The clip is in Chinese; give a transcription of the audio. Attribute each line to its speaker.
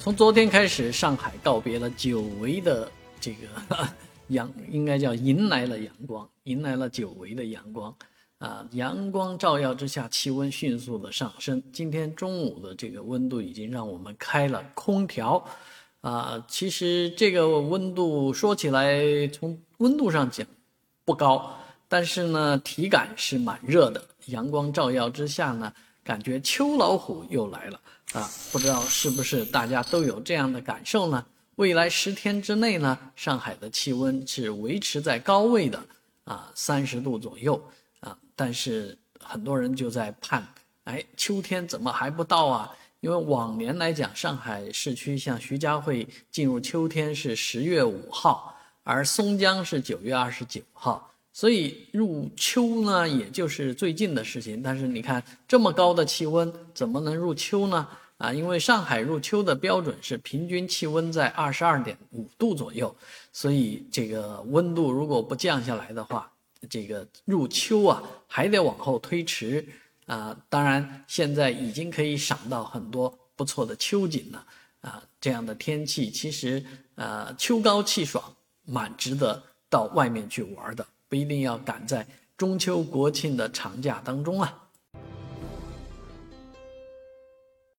Speaker 1: 从昨天开始，上海告别了久违的这个 阳，应该叫迎来了阳光，迎来了久违的阳光。啊，阳光照耀之下，气温迅速的上升。今天中午的这个温度已经让我们开了空调。啊，其实这个温度说起来，从温度上讲不高，但是呢，体感是蛮热的。阳光照耀之下呢，感觉秋老虎又来了。啊，不知道是不是大家都有这样的感受呢？未来十天之内呢，上海的气温是维持在高位的，啊，三十度左右啊。但是很多人就在盼，哎，秋天怎么还不到啊？因为往年来讲，上海市区像徐家汇进入秋天是十月五号，而松江是九月二十九号，所以入秋呢，也就是最近的事情。但是你看这么高的气温，怎么能入秋呢？啊，因为上海入秋的标准是平均气温在二十二点五度左右，所以这个温度如果不降下来的话。这个入秋啊，还得往后推迟啊。当然，现在已经可以赏到很多不错的秋景了啊。这样的天气，其实呃，秋高气爽，蛮值得到外面去玩的。不一定要赶在中秋国庆的长假当中啊。